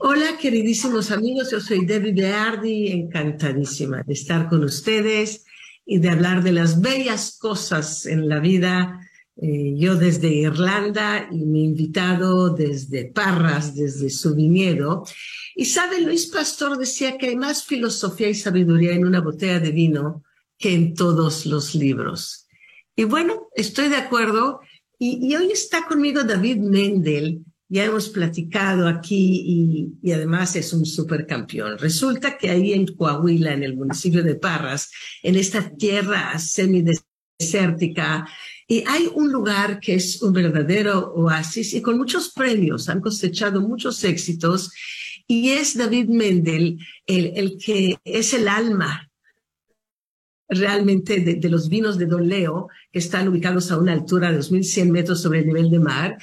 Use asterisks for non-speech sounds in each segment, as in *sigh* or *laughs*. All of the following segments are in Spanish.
Hola, queridísimos amigos, yo soy Debbie Beardi, encantadísima de estar con ustedes y de hablar de las bellas cosas en la vida. Eh, yo desde Irlanda y mi invitado desde Parras, desde su viñedo. Y sabe, Luis Pastor decía que hay más filosofía y sabiduría en una botella de vino que en todos los libros. Y bueno, estoy de acuerdo. Y, y hoy está conmigo David Mendel, ya hemos platicado aquí y, además es un supercampeón. Resulta que ahí en Coahuila, en el municipio de Parras, en esta tierra semidesértica, y hay un lugar que es un verdadero oasis y con muchos premios, han cosechado muchos éxitos, y es David Mendel, el, el que es el alma realmente de, los vinos de Don Leo, que están ubicados a una altura de 2.100 metros sobre el nivel de mar,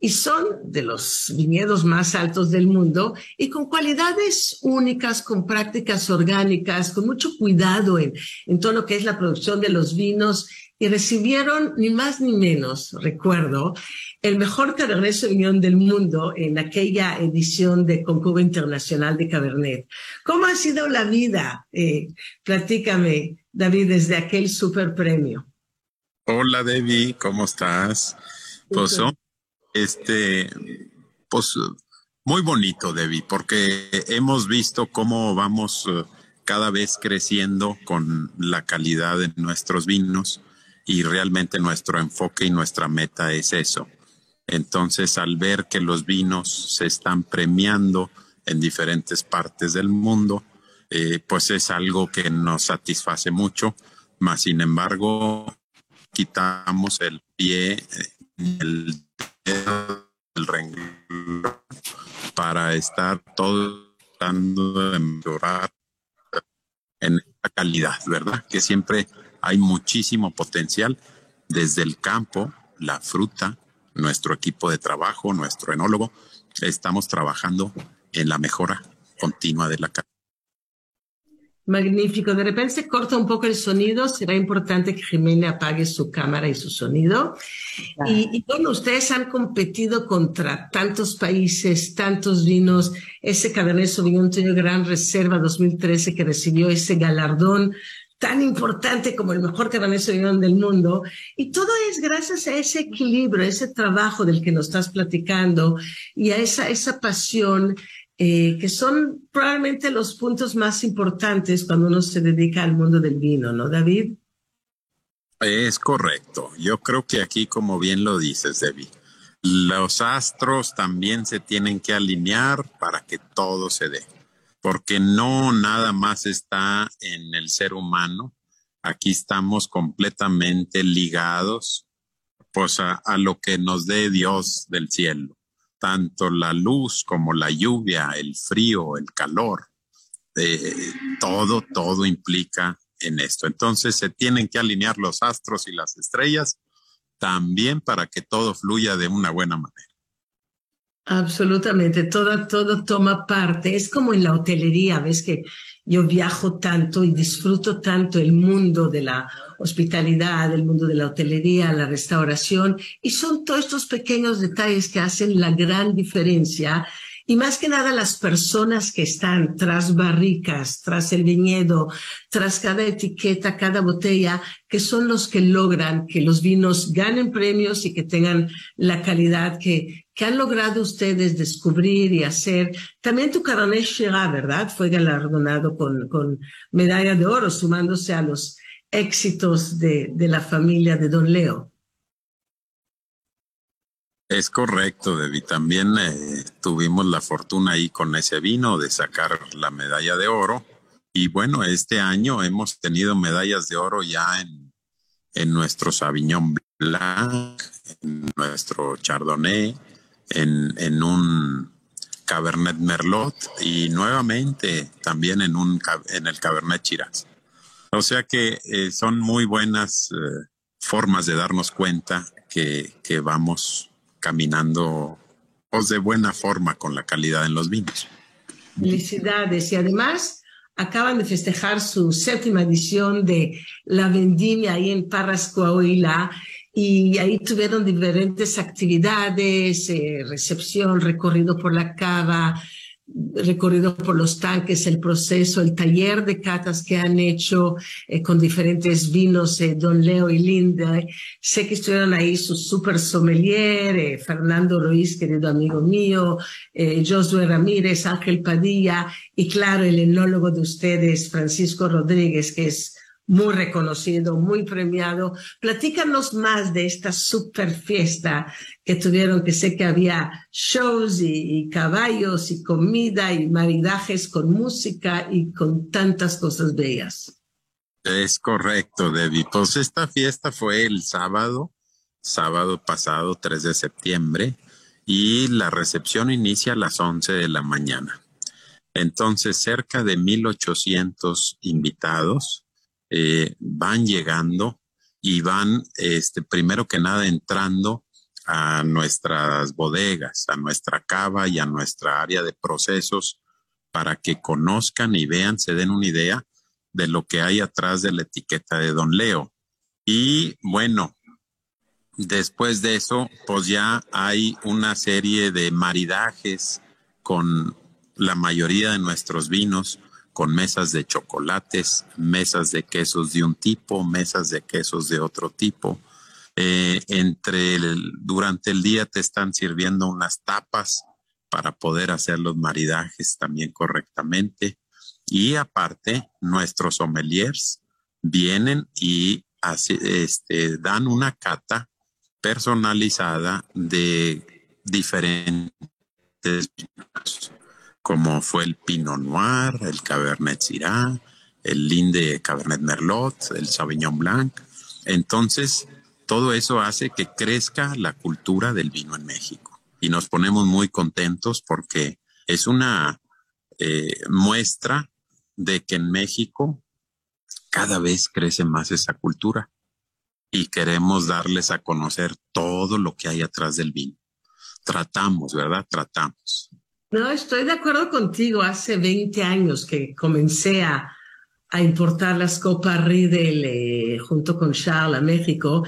y son de los viñedos más altos del mundo y con cualidades únicas, con prácticas orgánicas, con mucho cuidado en, en todo lo que es la producción de los vinos y recibieron ni más ni menos, recuerdo, el mejor Cabernet Sauvignon del mundo en aquella edición de concurso internacional de Cabernet. ¿Cómo ha sido la vida? Eh, platícame, David, desde aquel super premio. Hola, Debbie, ¿cómo estás? Pues, este, pues, muy bonito, Debbie, porque hemos visto cómo vamos eh, cada vez creciendo con la calidad de nuestros vinos y realmente nuestro enfoque y nuestra meta es eso. Entonces, al ver que los vinos se están premiando en diferentes partes del mundo, eh, pues es algo que nos satisface mucho, más sin embargo, quitamos el pie, el el renglón para estar todo tratando de mejorar en la calidad, ¿verdad? Que siempre hay muchísimo potencial desde el campo, la fruta, nuestro equipo de trabajo, nuestro enólogo, estamos trabajando en la mejora continua de la calidad. Magnífico. De repente se corta un poco el sonido. Será importante que Jimena apague su cámara y su sonido. Y, bueno, ustedes han competido contra tantos países, tantos vinos. Ese Cabernet Sauvignon tiene gran reserva 2013 que recibió ese galardón tan importante como el mejor Cabernet Sauvignon del mundo. Y todo es gracias a ese equilibrio, a ese trabajo del que nos estás platicando y a esa, esa pasión, eh, que son probablemente los puntos más importantes cuando uno se dedica al mundo del vino, ¿no, David? Es correcto. Yo creo que aquí, como bien lo dices, Debbie, los astros también se tienen que alinear para que todo se dé porque no nada más está en el ser humano. Aquí estamos completamente ligados pues a, lo que nos dé Dios del cielo, tanto la luz como la lluvia, el frío, el calor, eh, todo, todo implica en esto. Entonces se tienen que alinear los astros y las estrellas también para que todo fluya de una buena manera. Absolutamente, todo, todo toma parte. Es como en la hotelería, ves que yo viajo tanto y disfruto tanto el mundo de la hospitalidad, el mundo de la hotelería, la restauración, y son todos estos pequeños detalles que hacen la gran diferencia y más que nada las personas que están tras barricas, tras el viñedo, tras cada etiqueta, cada botella, que son los que logran que los vinos ganen premios y que tengan la calidad que, que han logrado ustedes descubrir y hacer. También tu Cabernet Shiraz, ¿verdad? Fue galardonado con, con medalla de oro, sumándose a los éxitos de, de la familia de Don Leo. Es correcto, Debbie. También eh, tuvimos la fortuna ahí con ese vino de sacar la medalla de oro. Y bueno, este año hemos tenido medallas de oro ya en, en nuestro Sauvignon Blanc, en nuestro Chardonnay, en, en un Cabernet Merlot y nuevamente también en, un, en el Cabernet Shiraz. O sea que eh, son muy buenas eh, formas de darnos cuenta que, que vamos caminando pues, de buena forma con la calidad en los vinos. Felicidades. Y además acaban de festejar su séptima edición de La Vendimia ahí en Parras, Coahuila, y ahí tuvieron diferentes actividades, eh, recepción, recorrido por la cava, recorrido por los tanques, el proceso, el taller de catas que han hecho eh, con diferentes vinos, eh, Don Leo y Linda. Sé que estuvieron ahí su super sommelier, eh, Fernando Ruiz, querido amigo mío, Josué Ramírez, Ángel Padilla y claro, el enólogo de ustedes, Francisco Rodríguez, que es muy reconocido, muy premiado. Platícanos más de esta super fiesta que tuvieron, que sé que había shows y, caballos y comida y maridajes con música y con tantas cosas bellas. Es correcto, Debbie. Pues esta fiesta fue el sábado, sábado pasado, 3 de septiembre, y la recepción inicia a las 11 de la mañana. Entonces, cerca de 1.800 invitados, eh, van llegando y van, este, primero que nada, entrando a nuestras bodegas, a nuestra cava y a nuestra área de procesos para que conozcan y vean, se den una idea de lo que hay atrás de la etiqueta de Don Leo. Y bueno, después de eso, pues ya hay una serie de maridajes con la mayoría de nuestros vinos con mesas de chocolates, mesas de quesos de un tipo, mesas de quesos de otro tipo. Eh, entre durante el día te están sirviendo unas tapas para poder hacer los maridajes también correctamente. Y aparte, nuestros sommeliers vienen y este, dan una cata personalizada de diferentes como fue el Pinot Noir, el Cabernet Syrah, el Linde Cabernet Merlot, el Sauvignon Blanc. Entonces, todo eso hace que crezca la cultura del vino en México. Y nos ponemos muy contentos porque es una eh, muestra de que en México cada vez crece más esa cultura y queremos darles a conocer todo lo que hay atrás del vino. Tratamos, ¿verdad? Tratamos. No, estoy de acuerdo contigo. Hace 20 años que comencé a, importar las copas Riedel eh, junto con Charles a México.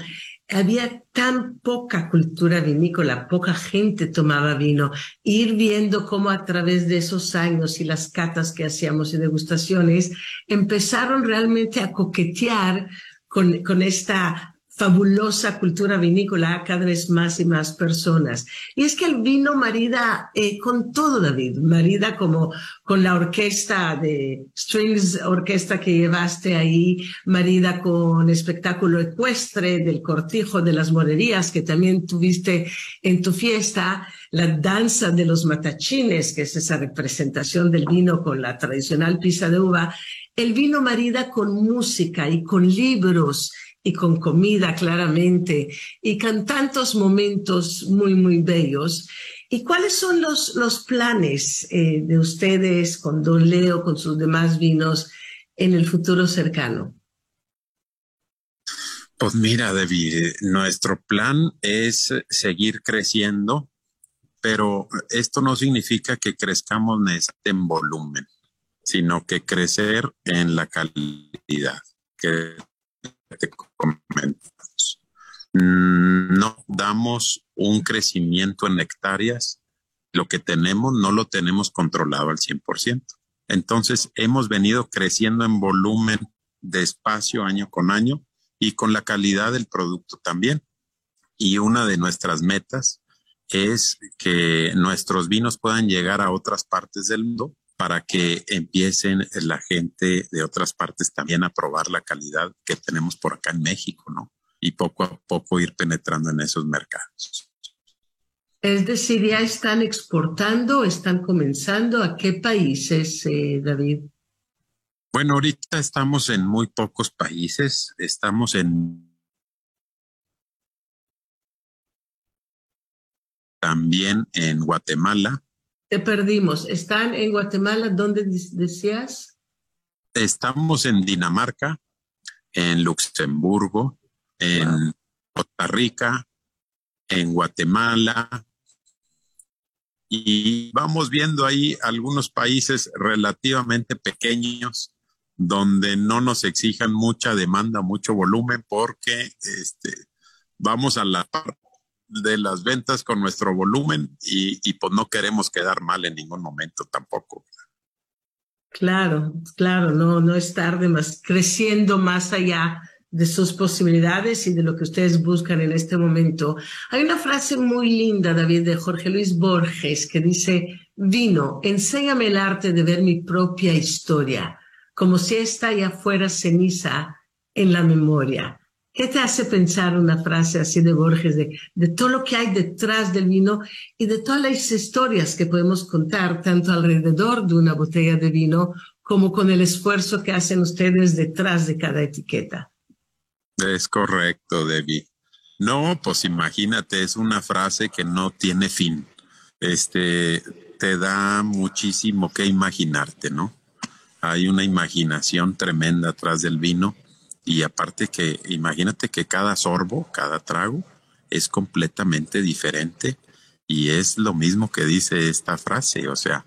Había tan poca cultura vinícola, poca gente tomaba vino. Ir viendo cómo a través de esos años y las catas que hacíamos y degustaciones, empezaron realmente a coquetear con, con esta fabulosa cultura vinícola a cada vez más y más personas. Y es que el vino marida eh, con todo, David, marida como con la orquesta de strings, orquesta que llevaste ahí, marida con espectáculo ecuestre del cortijo de las morerías que también tuviste en tu fiesta, la danza de los matachines, que es esa representación del vino con la tradicional pisa de uva, el vino marida con música y con libros y con comida claramente y con tantos momentos muy, muy bellos. ¿Y cuáles son los, los planes eh, de ustedes con Don Leo, con sus demás vinos en el futuro cercano? Pues mira, David, nuestro plan es seguir creciendo, pero esto no significa que crezcamos en volumen, sino que crecer en la calidad, que te comentamos. No damos un crecimiento en hectáreas, lo que tenemos no lo tenemos controlado al 100%. Entonces, hemos venido creciendo en volumen despacio año con año y con la calidad del producto también. Y una de nuestras metas es que nuestros vinos puedan llegar a otras partes del mundo para que empiecen la gente de otras partes también a probar la calidad que tenemos por acá en México, ¿no? Y poco a poco ir penetrando en esos mercados. Es decir, ya están exportando, están comenzando. ¿A qué países, eh, David? Bueno, ahorita estamos en muy pocos países. Estamos en también en Guatemala, te perdimos. ¿Están en Guatemala? ¿Dónde decías? Estamos en Dinamarca, en Luxemburgo, en Costa Rica, en Guatemala. Y vamos viendo ahí algunos países relativamente pequeños donde no nos exijan mucha demanda, mucho volumen, porque este, vamos a la par de las ventas con nuestro volumen y, y pues no queremos quedar mal en ningún momento tampoco. Claro, claro, no, no es tarde más, creciendo más allá de sus posibilidades y de lo que ustedes buscan en este momento. Hay una frase muy linda, David, de Jorge Luis Borges, que dice, vino, enséñame el arte de ver mi propia historia, como si esta ya fuera ceniza en la memoria. ¿Qué te hace pensar una frase así de Borges, de, de, todo lo que hay detrás del vino y de todas las historias que podemos contar, tanto alrededor de una botella de vino como con el esfuerzo que hacen ustedes detrás de cada etiqueta? Es correcto, Debbie. No, pues imagínate, es una frase que no tiene fin. Este te da muchísimo que imaginarte, ¿no? Hay una imaginación tremenda atrás del vino y aparte que imagínate que cada sorbo, cada trago es completamente diferente y es lo mismo que dice esta frase, o sea,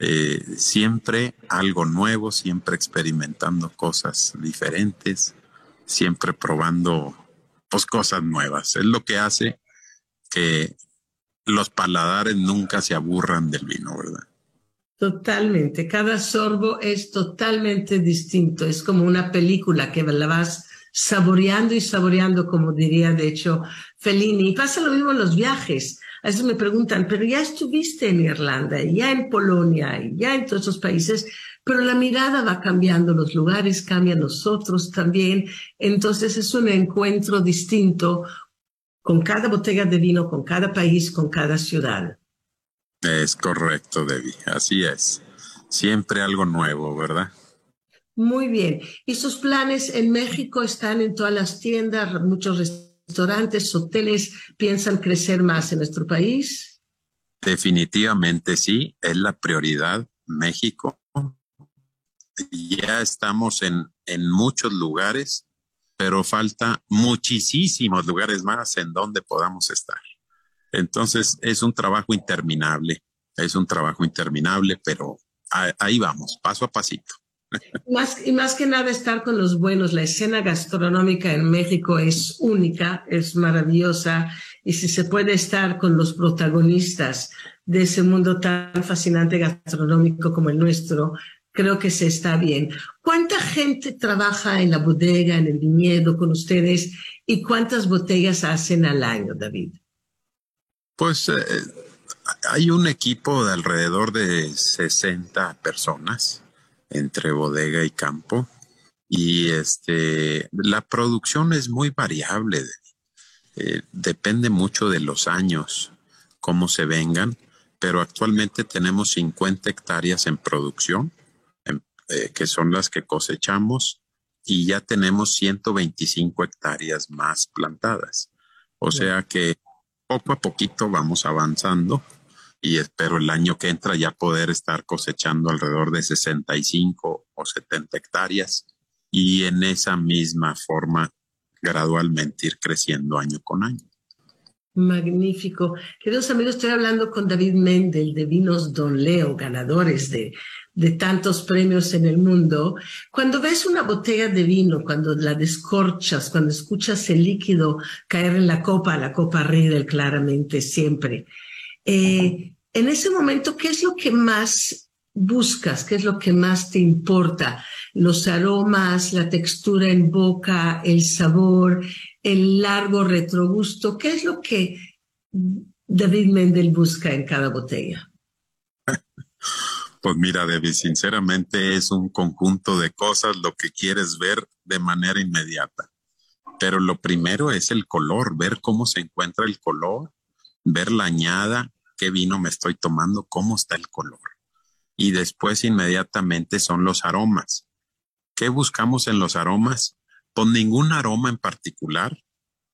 eh, siempre algo nuevo, siempre experimentando cosas diferentes, siempre probando pues, cosas nuevas. Es lo que hace que los paladares nunca se aburran del vino, ¿verdad? Totalmente. Cada sorbo es totalmente distinto. Es como una película que la vas saboreando y saboreando, como diría de hecho Fellini. Y pasa lo mismo en los viajes. A veces me preguntan, pero ya estuviste en Irlanda, ya en Polonia, ya en todos esos países, pero la mirada va cambiando, los lugares cambian, nosotros también. Entonces es un encuentro distinto con cada botella de vino, con cada país, con cada ciudad. Es correcto, Debbie. Así es. Siempre algo nuevo, ¿verdad? Muy bien. ¿Y sus planes en México están en todas las tiendas, muchos restaurantes, hoteles? ¿Piensan crecer más en nuestro país? Definitivamente sí, es la prioridad México. Ya estamos en, en muchos lugares, pero falta muchísimos lugares más en donde podamos estar. Entonces es un trabajo interminable, es un trabajo interminable, pero ahí vamos, paso a pasito. Más, y más que nada estar con los buenos. La escena gastronómica en México es única, es maravillosa. Y si se puede estar con los protagonistas de ese mundo tan fascinante gastronómico como el nuestro, creo que se está bien. ¿Cuánta gente trabaja en la bodega, en el viñedo con ustedes y cuántas botellas hacen al año, David? Pues eh, hay un equipo de alrededor de 60 personas entre bodega y campo y este la producción es muy variable. Eh, depende mucho de los años, cómo se vengan, pero actualmente tenemos 50 hectáreas en producción, eh, que son las que cosechamos, y ya tenemos 125 hectáreas más plantadas. O sea que poco a poquito vamos avanzando y espero el año que entra ya poder estar cosechando alrededor de 65 o 70 hectáreas y en esa misma forma gradualmente ir creciendo año con año. Magnífico. Queridos amigos, estoy hablando con David Mendel de Vinos Don Leo, ganadores de, de tantos premios en el mundo. Cuando ves una botella de vino, cuando la descorchas, cuando escuchas el líquido caer en la copa, la copa Riedel claramente siempre, eh, en ese momento, ¿qué es lo que más buscas? ¿Qué es lo que más te importa? Los aromas, la textura en boca, el sabor, el largo retrogusto. ¿Qué es lo que David Mendel busca en cada botella? Pues mira, David, sinceramente es un conjunto de cosas lo que quieres ver de manera inmediata. Pero lo primero es el color, ver cómo se encuentra el color, ver la añada, qué vino me estoy tomando, cómo está el color. Y después inmediatamente son los aromas. ¿Qué buscamos en los aromas? Con ningún aroma en particular.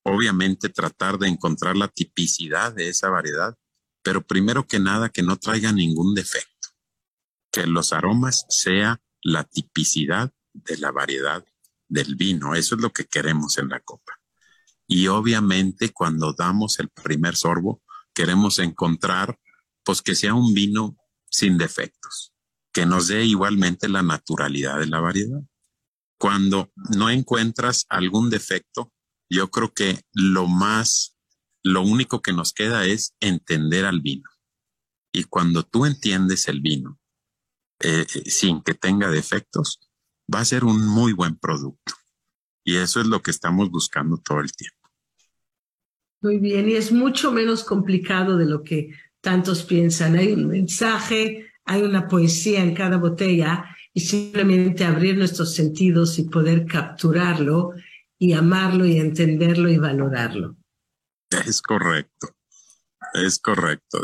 Obviamente tratar de encontrar la tipicidad de esa variedad, pero primero que nada que no traiga ningún defecto. Que los aromas sea la tipicidad de la variedad del vino. Eso es lo que queremos en la copa. Y obviamente cuando damos el primer sorbo, queremos encontrar, pues que sea un vino sin defectos, que nos dé igualmente la naturalidad de la variedad. Cuando no encuentras algún defecto, yo creo que lo más, lo único que nos queda es entender al vino. Y cuando tú entiendes el vino, eh, sin que tenga defectos, va a ser un muy buen producto. Y eso es lo que estamos buscando todo el tiempo. Muy bien, y es mucho menos complicado de lo que tantos piensan. Hay un mensaje, hay una poesía en cada botella y simplemente abrir nuestros sentidos y poder capturarlo y amarlo y entenderlo y valorarlo. Es correcto, es correcto.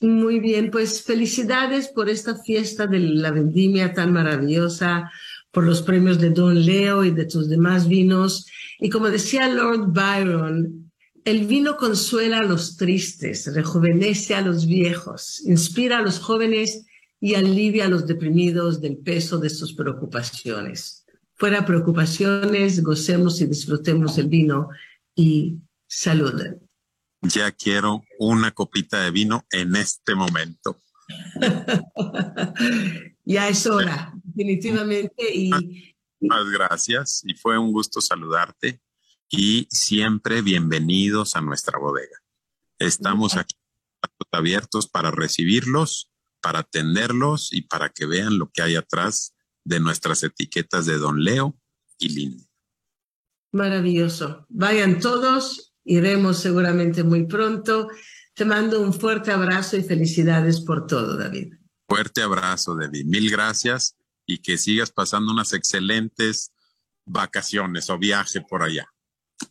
Muy bien, pues felicidades por esta fiesta de la vendimia tan maravillosa, por los premios de Don Leo y de tus demás vinos. Y como decía Lord Byron, el vino consuela a los tristes, rejuvenece a los viejos, inspira a los jóvenes y alivia a los deprimidos del peso de sus preocupaciones. Fuera preocupaciones, gocemos y disfrutemos el vino y saluden ya quiero una copita de vino en este momento. *laughs* ya es hora, definitivamente. Y, Muchas gracias y fue un gusto saludarte y siempre bienvenidos a nuestra bodega. Estamos aquí abiertos para recibirlos, para atenderlos y para que vean lo que hay atrás de nuestras etiquetas de Don Leo y Lindy. Maravilloso. Vayan todos iremos seguramente muy pronto. Te mando un fuerte abrazo y felicidades por todo, David. Fuerte abrazo, David. Mil gracias y que sigas pasando unas excelentes vacaciones o viaje por allá.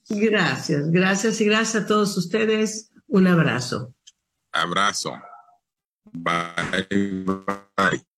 Gracias, gracias y gracias a todos ustedes. Un abrazo. Abrazo. Bye, bye.